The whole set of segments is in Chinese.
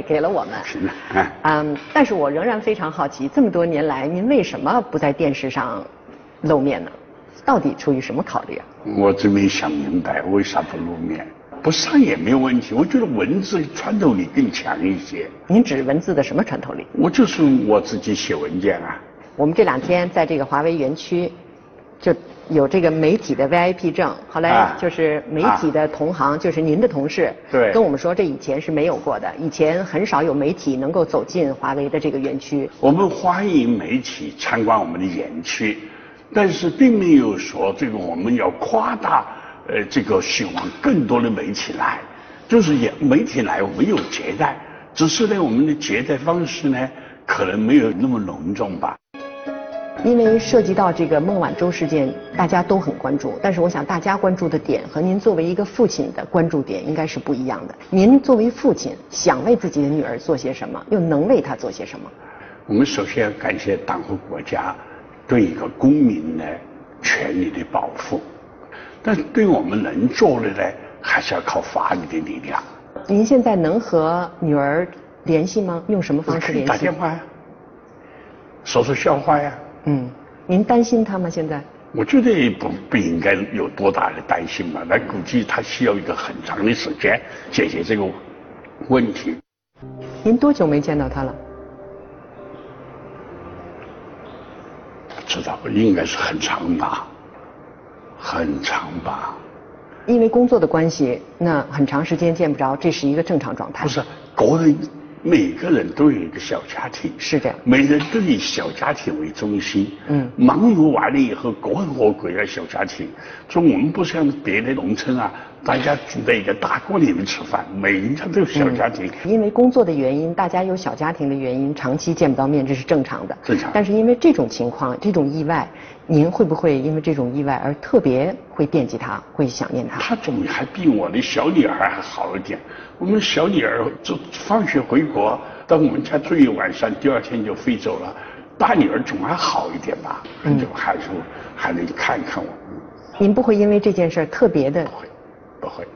给了我们。嗯，但是我仍然非常好奇，这么多年来，您为什么不在电视上露面呢？到底出于什么考虑啊？我真没想明白，为啥不露面？不上也没有问题，我觉得文字穿透力更强一些。您指文字的什么穿透力？我就是我自己写文件啊。我们这两天在这个华为园区，就有这个媒体的 VIP 证。后来就是媒体的同行，就是您的同事，对，跟我们说这以前是没有过的，以前很少有媒体能够走进华为的这个园区。我们欢迎媒体参观我们的园区，但是并没有说这个我们要夸大。呃，这个希望更多的媒体来，就是也媒体来，我们有接待，只是呢，我们的接待方式呢，可能没有那么隆重吧。因为涉及到这个孟晚舟事件，大家都很关注，但是我想大家关注的点和您作为一个父亲的关注点应该是不一样的。您作为父亲，想为自己的女儿做些什么，又能为她做些什么？我们首先要感谢党和国家对一个公民的权利的保护。但是对我们能做的呢，还是要靠法律的力量。您现在能和女儿联系吗？用什么方式联系？打电话呀，说说笑话呀。嗯，您担心他吗？现在？我觉得不不应该有多大的担心嘛。那估计他需要一个很长的时间解决这个问题。您多久没见到他了？不知道，应该是很长吧。很长吧，因为工作的关系，那很长时间见不着，这是一个正常状态。不是，个人每个人都有一个小家庭，是这样，每人都以小家庭为中心。嗯，忙碌完了以后，个人和国家小家庭，说我们不像别的农村啊。大家住在一个大锅里面吃饭，每一家都有小家庭。因为工作的原因，大家有小家庭的原因，长期见不到面，这是正常的。正常。但是因为这种情况，这种意外，您会不会因为这种意外而特别会惦记他，会想念他？他总还比我的小女儿还好一点。我们小女儿就放学回国，到我们家住一晚上，第二天就飞走了。大女儿总还好一点吧？嗯。就还是还能看一看我。您不会因为这件事特别的？不会。不会，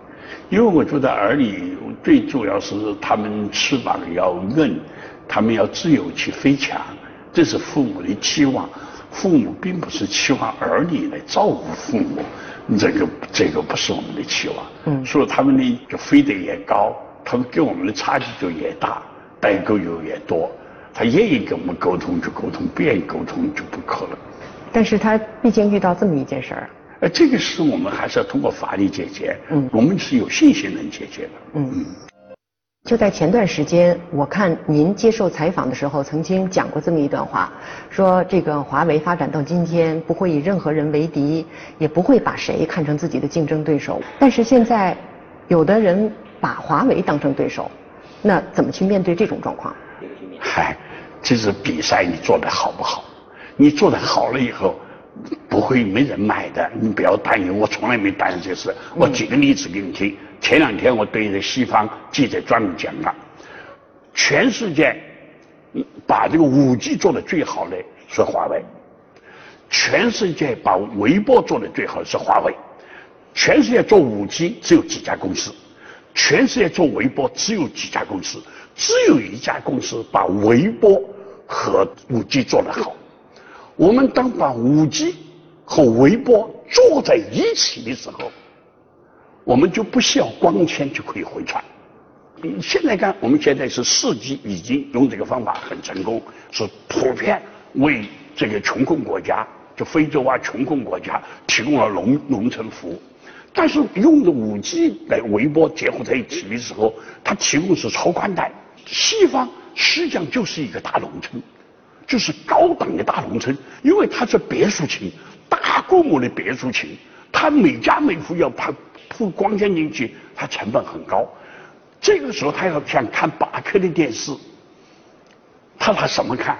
因为我觉得儿女最主要是他们翅膀要硬，他们要自由去飞翔，这是父母的期望。父母并不是期望儿女来照顾父母，这个这个不是我们的期望。嗯，所以他们呢就飞得越高，他们跟我们的差距就越大，代沟又越多。他愿意跟我们沟通就沟通，不愿意沟通就不可能。但是他毕竟遇到这么一件事儿。呃，这个事我们还是要通过法律解决。嗯，我们是有信心能解决的。嗯嗯，就在前段时间，我看您接受采访的时候，曾经讲过这么一段话，说这个华为发展到今天，不会以任何人为敌，也不会把谁看成自己的竞争对手。但是现在，有的人把华为当成对手，那怎么去面对这种状况？嗨，这是比赛，你做的好不好？你做的好了以后。不会没人买的，你不要担忧。我从来没担心这事。我举个例子给你听。前两天我对着西方记者专门讲了，全世界把这个五 G 做的最好的是华为，全世界把微波做的最好的是华为，全世界做五 G 只有几家公司，全世界做微波只有几家公司，只有一家公司把微波和五 G 做得好。我们当把五 G 和微波做在一起的时候，我们就不需要光纤就可以回传。现在看，我们现在是四 G 已经用这个方法很成功，是普遍为这个穷困国家，就非洲啊穷困国家提供了农农村服务。但是用的五 G 来微波结合在一起的时候，它提供是超宽带。西方实际上就是一个大农村。就是高档的大农村，因为它是别墅群，大规模的别墅群，它每家每户要铺铺光纤进去，它成本很高。这个时候他要想看八 K 的电视，他拿什么看？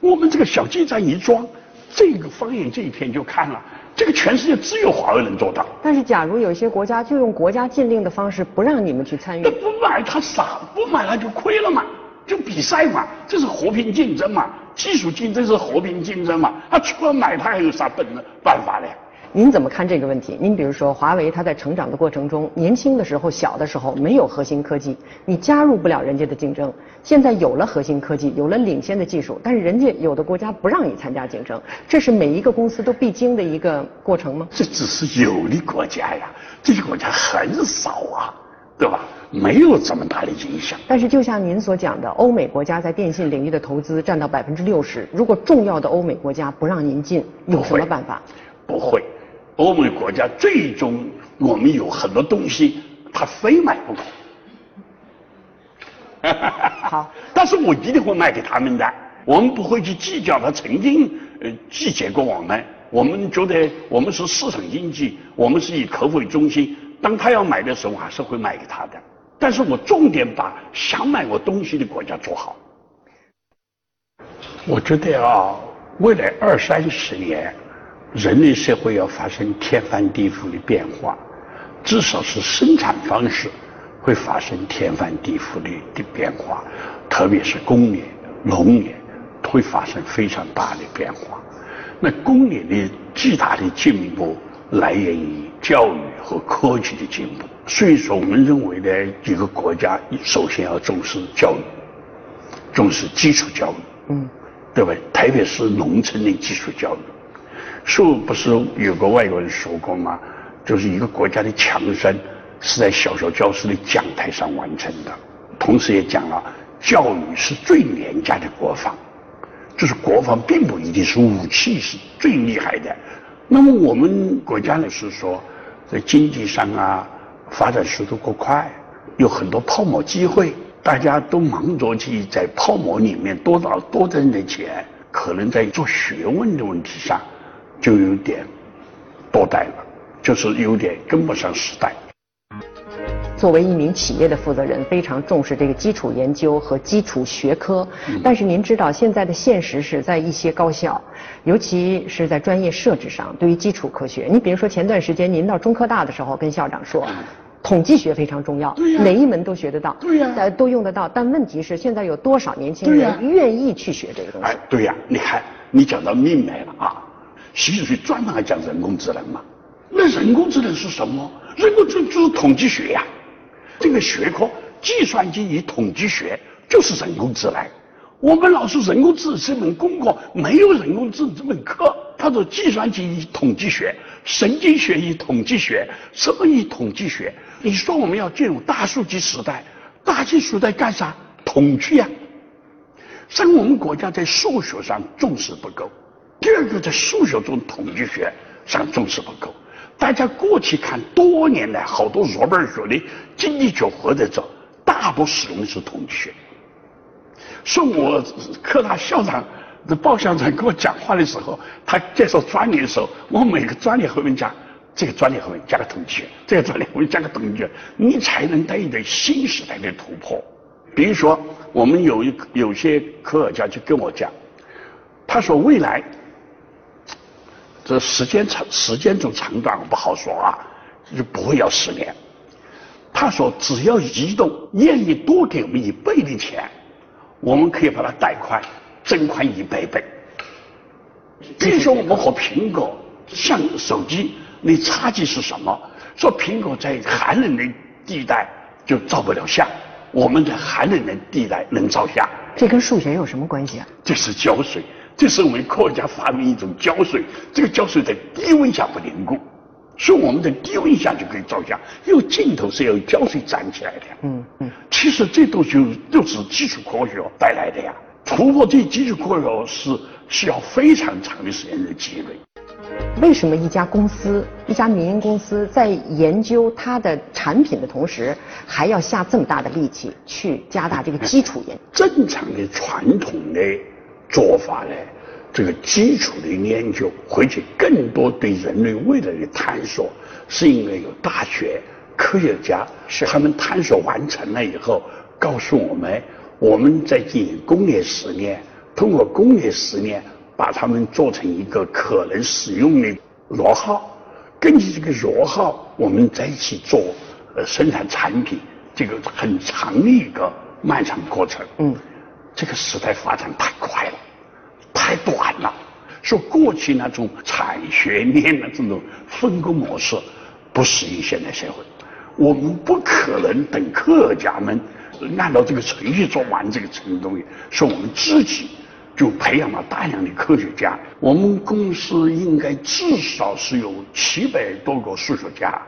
我们这个小基站一装，这个方言这一片就看了。这个全世界只有华为能做到。但是，假如有些国家就用国家禁令的方式不让你们去参与，那不买他傻，不买他就亏了嘛。就比赛嘛，这是和平竞争嘛，技术竞争是和平竞争嘛。他除了买，他还有啥本能办法呢？您怎么看这个问题？您比如说，华为它在成长的过程中，年轻的时候、小的时候没有核心科技，你加入不了人家的竞争。现在有了核心科技，有了领先的技术，但是人家有的国家不让你参加竞争，这是每一个公司都必经的一个过程吗？这只是有的国家呀，这些国家很少啊，对吧？没有这么大的影响。但是就像您所讲的，欧美国家在电信领域的投资占到百分之六十，如果重要的欧美国家不让您进，有什么办法？不会。欧美国家最终，我们有很多东西，他非买不可。好，但是我一定会卖给他们的。我们不会去计较他曾经呃拒绝过我们。我们觉得我们是市场经济，我们是以客户为中心。当他要买的时候，还是会卖给他的。但是我重点把想买我东西的国家做好。我觉得啊，未来二三十年。人类社会要发生天翻地覆的变化，至少是生产方式会发生天翻地覆的的变化，特别是工业、农业会发生非常大的变化。那工业的巨大的进步来源于教育和科技的进步，所以说我们认为呢，一个国家首先要重视教育，重视基础教育，嗯，对吧？特别是农村的基础教育。说不是有个外国人说过吗？就是一个国家的强盛是在小学教师的讲台上完成的。同时也讲了，教育是最廉价的国防，就是国防并不一定是武器是最厉害的。那么我们国家呢是说，在经济上啊发展速度过快，有很多泡沫机会，大家都忙着去在泡沫里面多拿多挣点钱，可能在做学问的问题上。就有点多代了，就是有点跟不上时代。作为一名企业的负责人，非常重视这个基础研究和基础学科。但是您知道，现在的现实是在一些高校，尤其是在专业设置上，对于基础科学，你比如说前段时间您到中科大的时候，跟校长说，统计学非常重要，哪一门都学得到，对呀，都用得到。但问题是，现在有多少年轻人愿意去学这个东西？哎，对呀，你看，你讲到明白了啊。习主席专门还讲人工智能嘛？那人工智能是什么？人工智能就是统计学呀，这个学科，计算机与统计学就是人工智能。我们老师人工智能这门功课没有人工智能这门课，他说计算机与统计学、神经学与统计学、什么与统计学？你说我们要进入大数据时代，大数据时代干啥？统计呀。像我们国家在数学上重视不够。第二个，在数学中统计学上重视不够。大家过去看，多年来好多诺贝尔学的经济学获得者，大多使用的是统计学。说我科大校长、的鲍校长跟我讲话的时候，他介绍专利的时候，我每个专利后面讲这个专利后面加个统计学，这个专利后面加个统计学，你才能带一点新时代的突破。比如说，我们有一有些科学家就跟我讲，他说未来。这时间长，时间总长短不好说啊，就不会要十年。他说，只要移动愿意多给我们一倍的钱，我们可以把它贷款增宽一百倍。比如说，我们和苹果像手机，那差距是什么？说苹果在寒冷的地带就照不了相，我们在寒冷的地带能照相。这跟数学有什么关系啊？这是胶水。这是我们科学家发明一种胶水，这个胶水在低温下不凝固，所以我们在低温下就可以照相。因为镜头是由胶水粘起来的。嗯嗯。其实这都就都是基础科学带来的呀。突破这基础科学是需要非常长的时间的积累。为什么一家公司、一家民营公司在研究它的产品的同时，还要下这么大的力气去加大这个基础研？正常的传统的。做法呢？这个基础的研究，回去更多对人类未来的探索，是应该有大学科学家，是他们探索完成了以后，告诉我们，我们在进行工业实验，通过工业实验把它们做成一个可能使用的螺号，根据这个螺号，我们再去做呃生产产品，这个很长的一个漫长过程。嗯。这个时代发展太快了，太短了，说过去那种产学链的这种分工模式不适应现代社会，我们不可能等科学家们按照这个程序做完这个程序东西，说我们自己就培养了大量的科学家。我们公司应该至少是有七百多个数学家，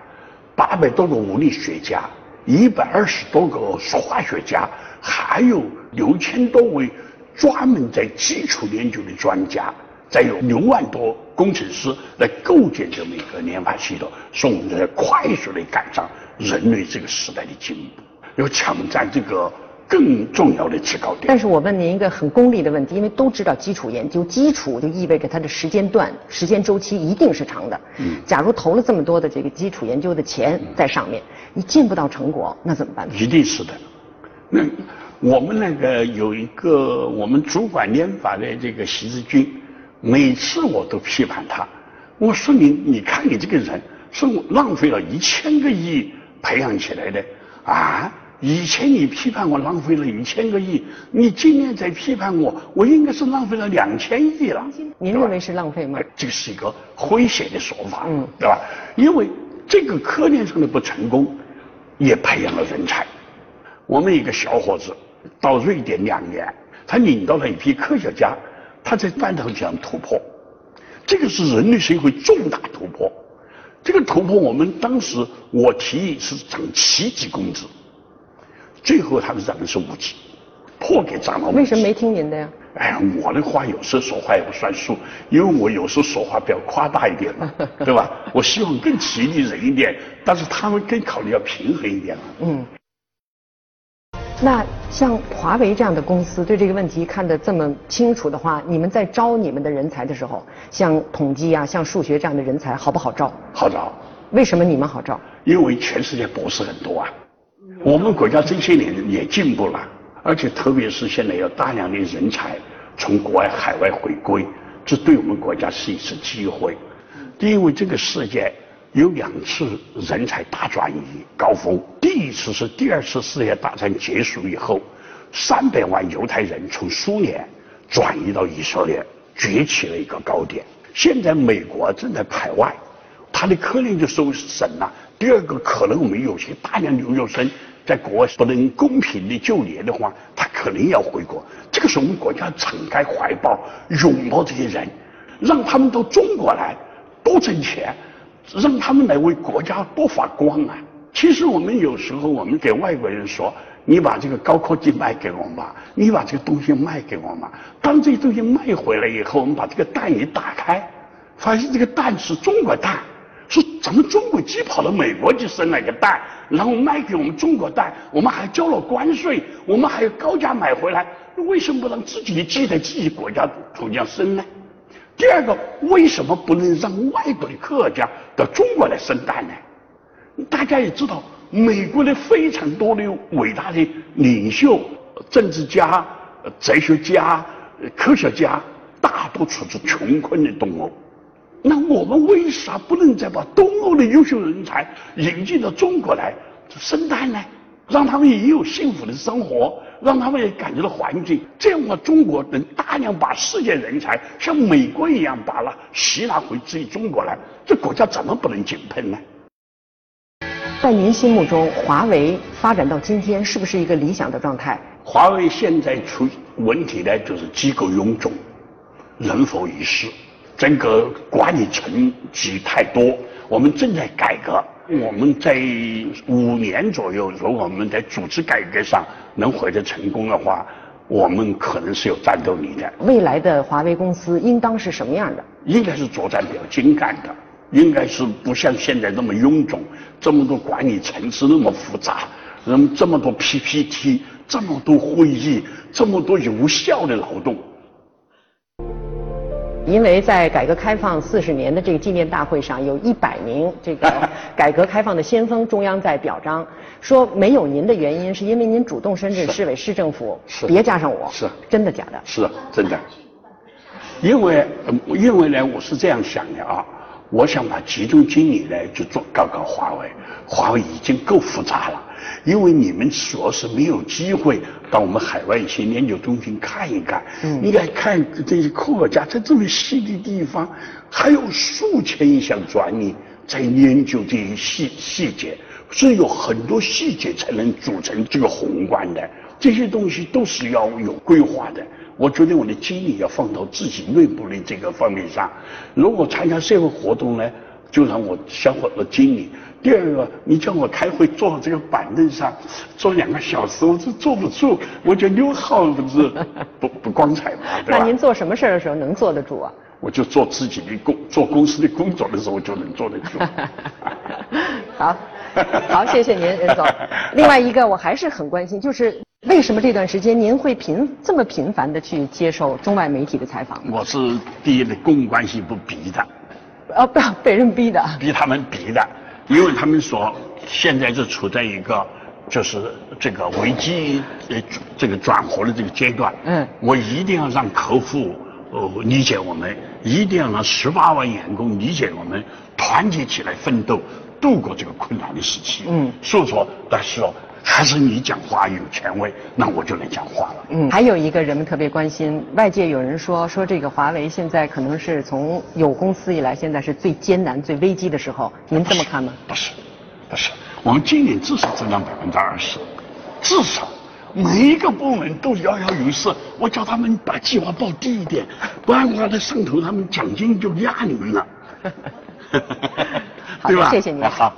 八百多个物理学家，一百二十多个化学家，还有六千多位专门在基础研究的专家。再有六万多工程师来构建这么一个研发系统，是我们在快速的赶上人类这个时代的进步，要抢占这个更重要的制高点。但是我问您一个很功利的问题，因为都知道基础研究，基础就意味着它的时间段、时间周期一定是长的。嗯。假如投了这么多的这个基础研究的钱在上面，你见不到成果，那怎么办？一定是的。那我们那个有一个我们主管研发的这个习志军。每次我都批判他，我说你，你看你这个人是浪费了一千个亿培养起来的啊！以前你批判我浪费了一千个亿，你今天再批判我，我应该是浪费了两千亿了。您认为是浪费吗？这个是一个诙谐的说法，嗯，对吧？因为这个科研上的不成功，也培养了人才。我们一个小伙子到瑞典两年，他领到了一批科学家。他在半导体上突破，这个是人类社会重大突破。这个突破，我们当时我提议是涨七级工资，最后他们涨的是五级，破给涨了五级。为什么没听您的呀？哎呀，我的话有时候说话也不算数，因为我有时候说话比较夸大一点嘛，对吧？我希望更激励人一点，但是他们更考虑要平衡一点嘛。嗯。那像华为这样的公司对这个问题看得这么清楚的话，你们在招你们的人才的时候，像统计啊、像数学这样的人才好不好招？好招。为什么你们好招？因为全世界博士很多啊。我们国家这些年也进步了，而且特别是现在有大量的人才从国外海外回归，这对我们国家是一次机会。因为这个世界。有两次人才大转移高峰，第一次是第二次世界大战结束以后，三百万犹太人从苏联转移到以色列，崛起了一个高点。现在美国正在排外，他的科研就受损了。第二个，可能我们有些大量留学生在国外不能公平的就业的话，他可能要回国。这个时候，我们国家敞开怀抱，拥抱这些人，让他们到中国来多挣钱。让他们来为国家多发光啊！其实我们有时候，我们给外国人说：“你把这个高科技卖给我们吧，你把这个东西卖给我们。”当这些东西卖回来以后，我们把这个蛋一打开，发现这个蛋是中国蛋，是咱们中国鸡跑到美国去生了一个蛋，然后卖给我们中国蛋，我们还交了关税，我们还要高价买回来，为什么不让自己的鸡在自己国家土地上生呢？第二个，为什么不能让外国的科学家到中国来生蛋呢？大家也知道，美国的非常多的伟大的领袖、政治家、哲学家、科学家，大多出自穷困的东欧。那我们为啥不能再把东欧的优秀人才引进到中国来生蛋呢？让他们也有幸福的生活。让他们也感觉到环境，这样的话，中国能大量把世界人才像美国一样把它吸纳回自己中国来，这国家怎么不能井喷呢？在您心目中，华为发展到今天是不是一个理想的状态？华为现在出问题呢，就是机构臃肿，人否一事，整个管理层级太多。我们正在改革。我们在五年左右，如果我们在组织改革上能获得成功的话，我们可能是有战斗力的。未来的华为公司应当是什么样的？应该是作战比较精干的，应该是不像现在那么臃肿，这么多管理层次那么复杂，那么这么多 PPT，这么多会议，这么多有效的劳动。因为在改革开放四十年的这个纪念大会上，有一百名这个 改革开放的先锋，中央在表彰，说没有您的原因，是因为您主动深圳市委市政府，是别加上我，是真的假的？是真的。因为因为呢，我是这样想的啊，我想把集中精力呢，就做搞搞华为，华为已经够复杂了，因为你们主要是没有机会到我们海外一些研究中心看一看。嗯，你来看这些科学家在这么细的地方，还有数千项专利在研究这些细细节，所以有很多细节才能组成这个宏观的。这些东西都是要有规划的。我觉得我的精力要放到自己内部的这个方面上。如果参加社会活动呢，就让我消耗了精力。第二个，你叫我开会坐这个板凳上坐两个小时，我是坐不住，我觉得刘浩不是不不光彩嘛，那您做什么事儿的时候能坐得住啊？我就做自己的工，做公司的工作的时候就能坐得住。好，好，谢谢您，任总。另外一个，我还是很关心，就是为什么这段时间您会频这么频繁的去接受中外媒体的采访？我是第一的公共关系不逼的。哦，不，被人逼的。逼他们逼的。因为他们说现在是处在一个就是这个危机呃这个转活的这个阶段，嗯，我一定要让客户呃理解我们，一定要让十八万员工理解我们，团结起来奋斗，度过这个困难的时期。嗯，所以说，但是哦，还是你讲话有权威，那我就能讲话了。嗯，还有一个人们特别关心，外界有人说说这个华为现在可能是从有公司以来，现在是最艰难、最危机的时候，您这么看吗？不是，不是，我们今年至少增长百分之二十，至少每一个部门都摇摇欲试。我叫他们把计划报低一点，不然的话，在上头他们奖金就压你们了。对吧？谢谢您。好。